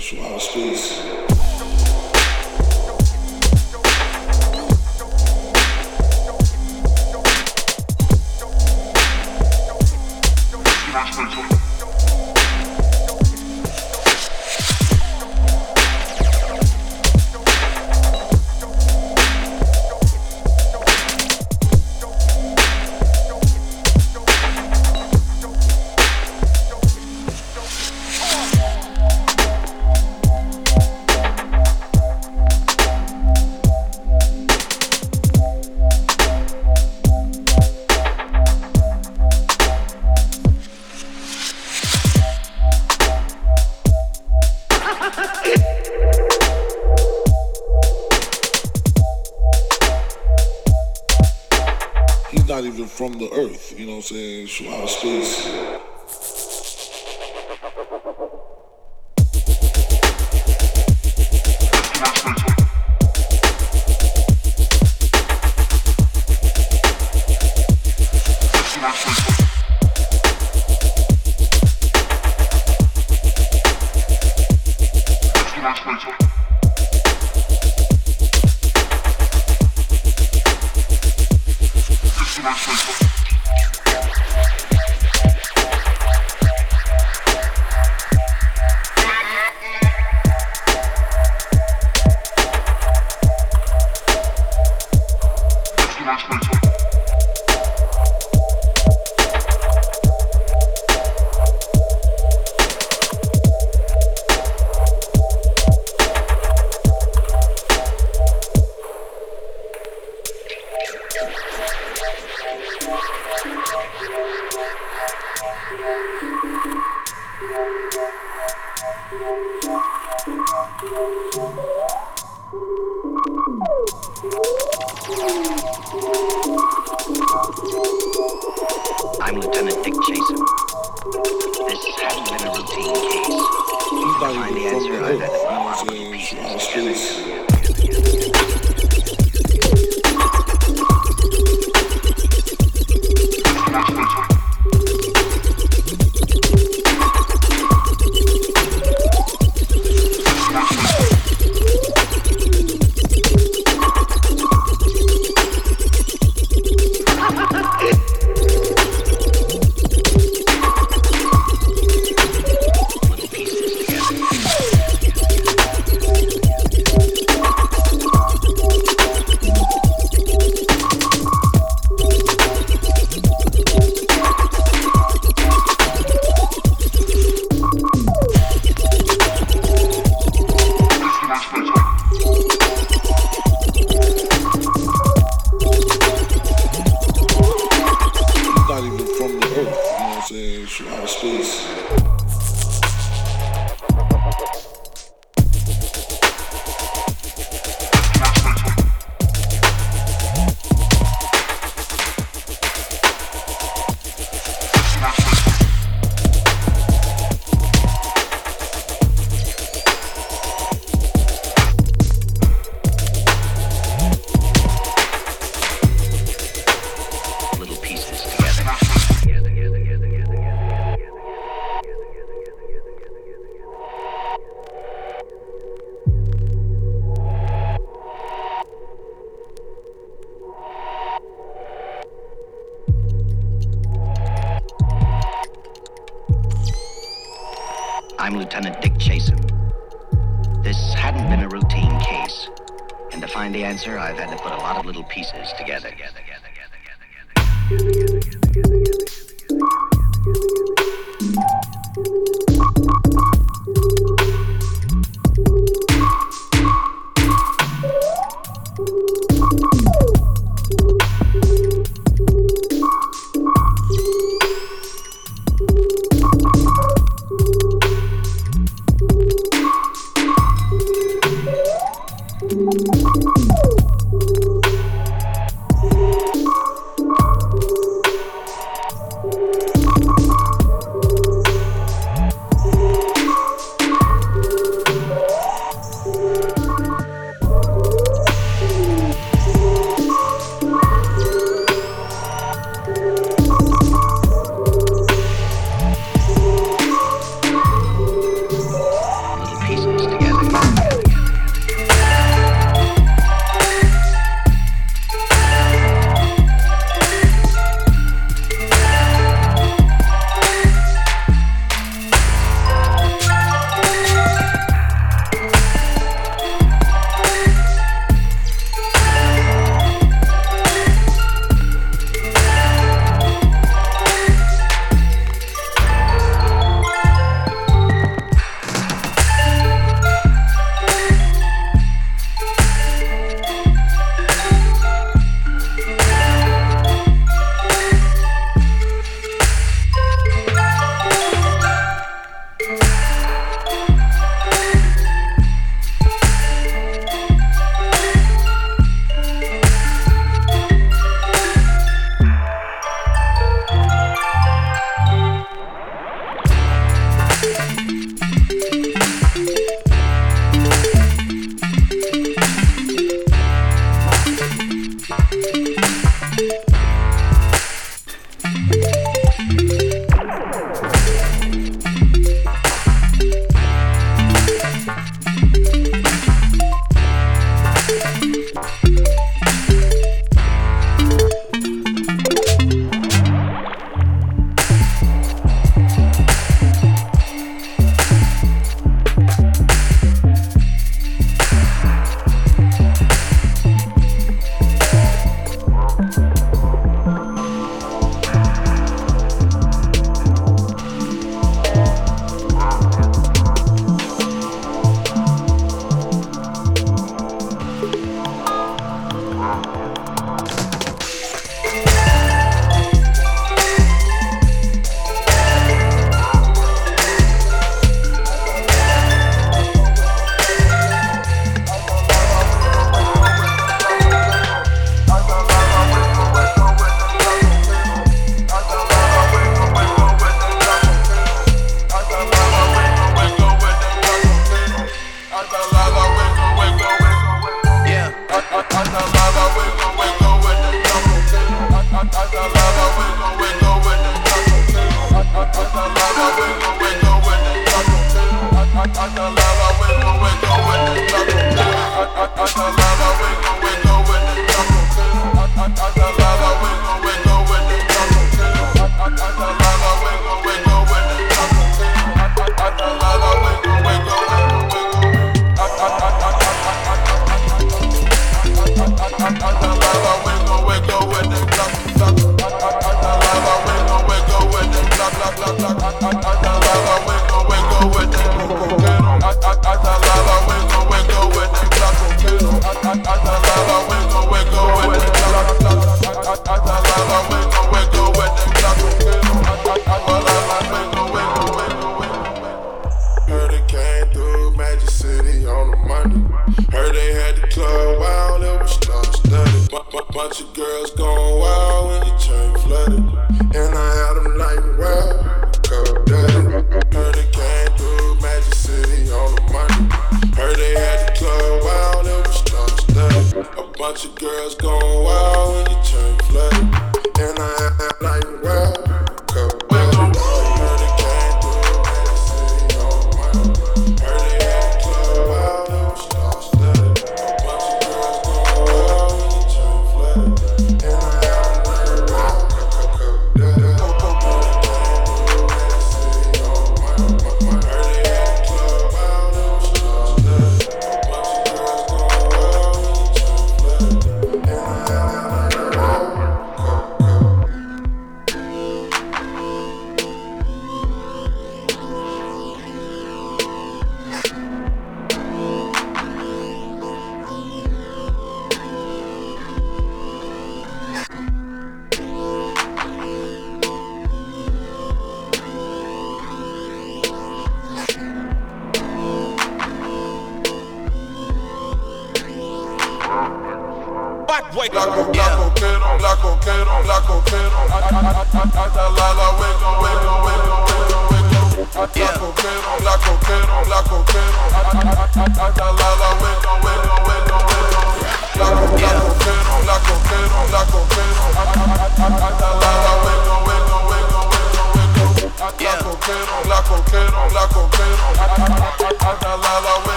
from I'm saying? From outer space.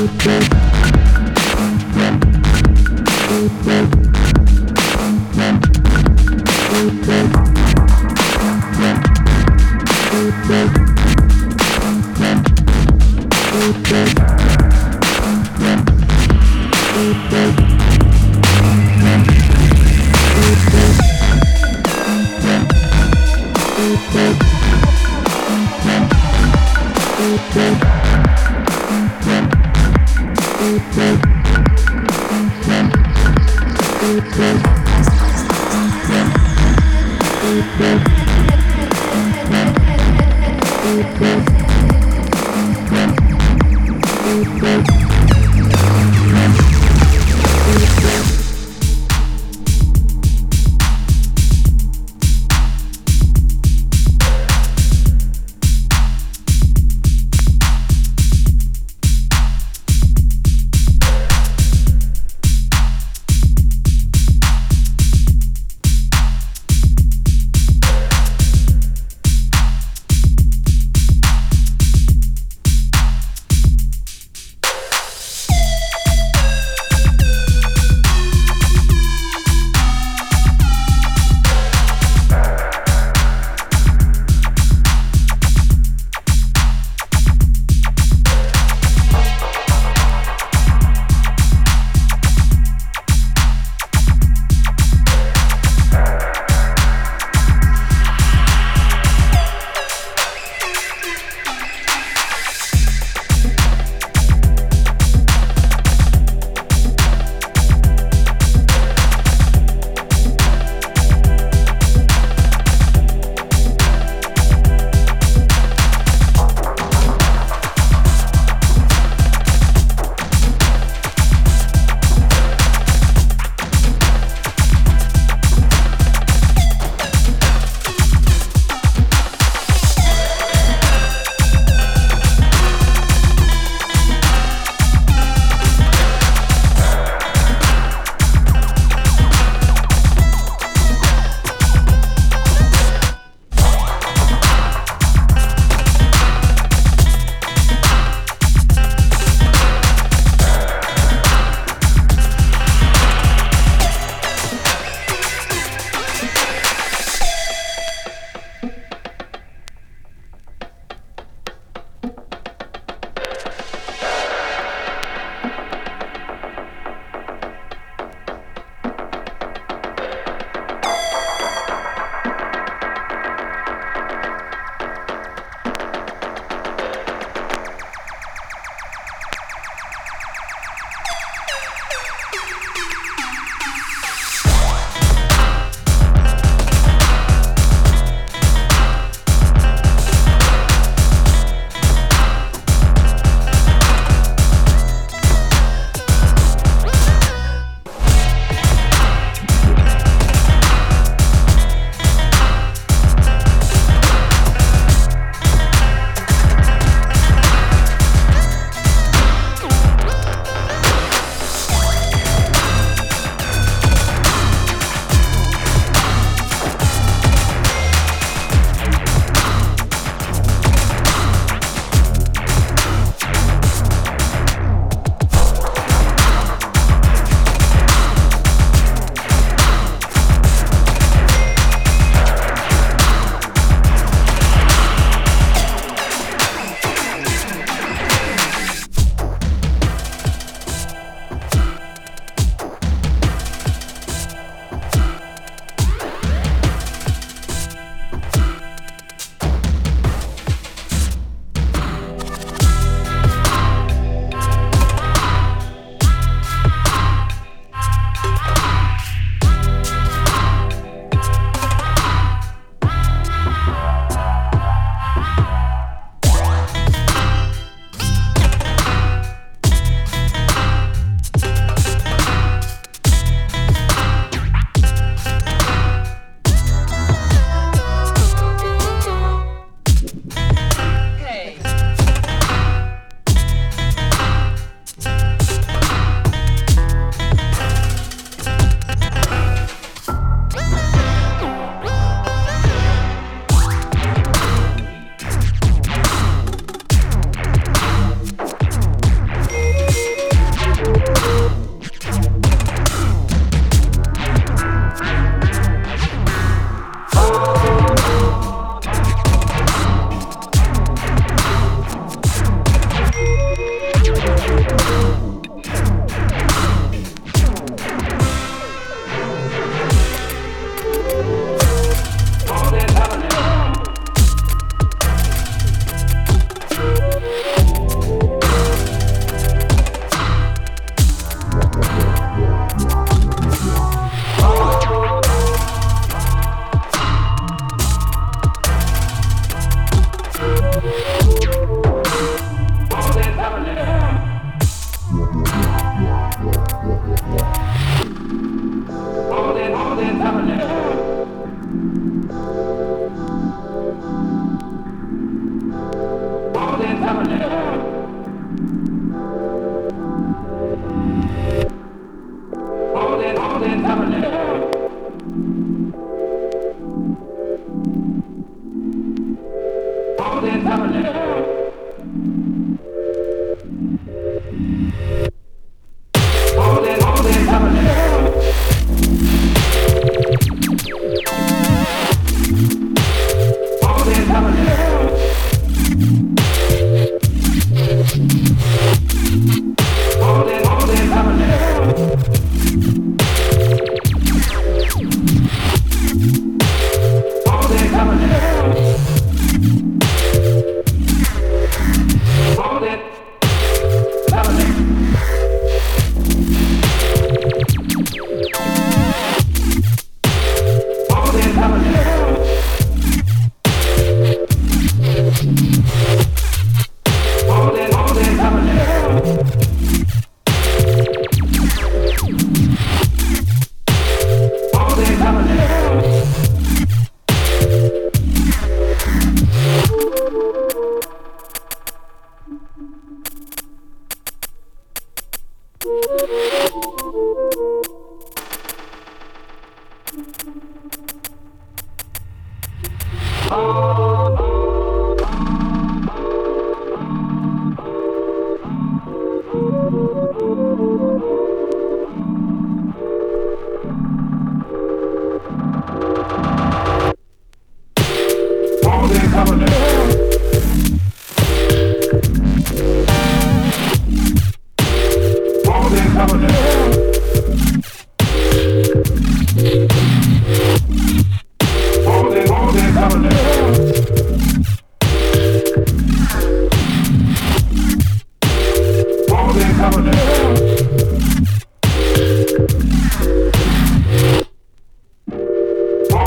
Música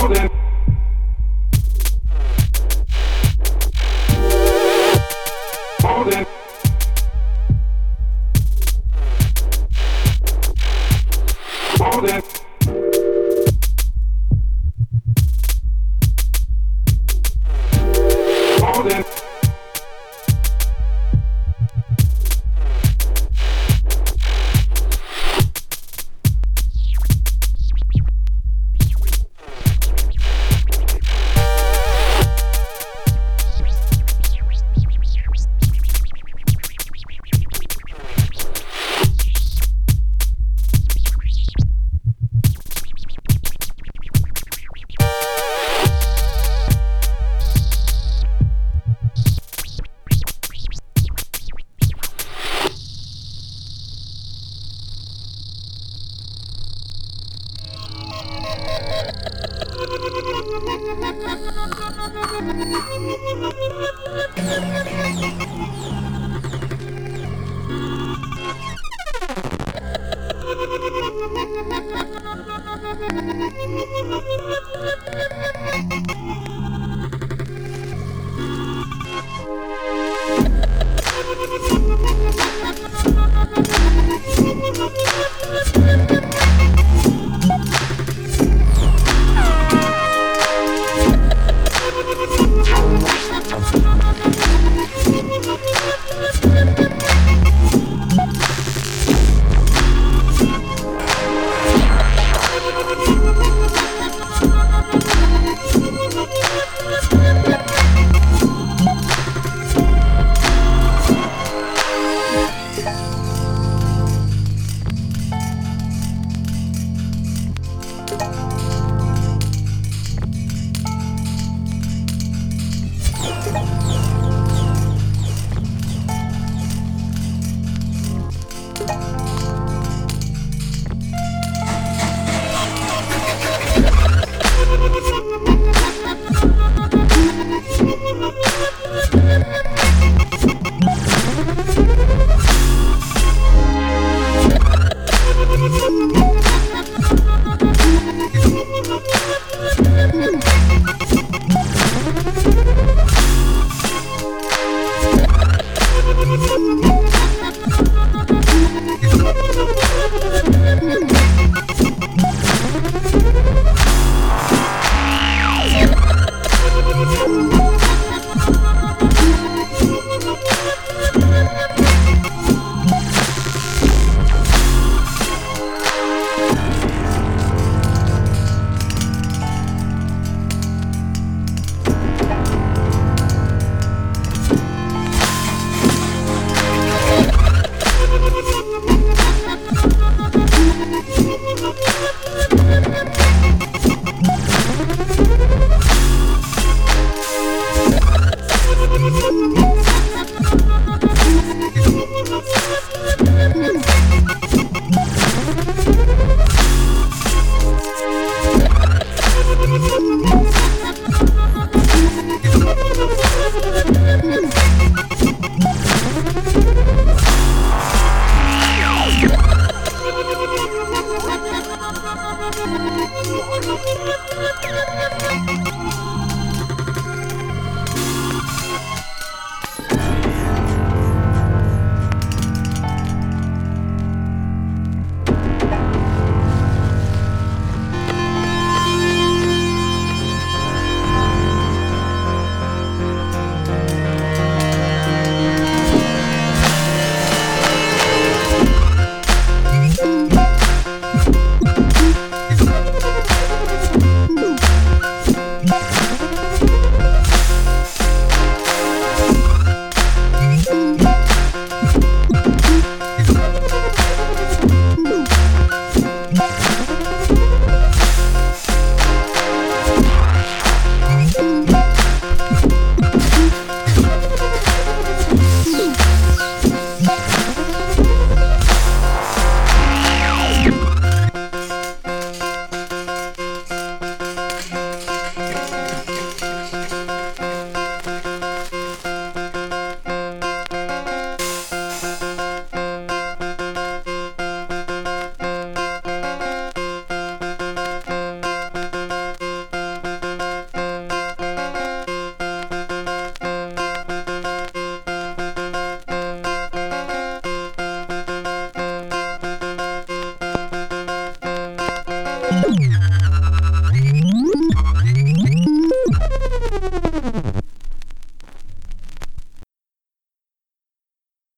Thank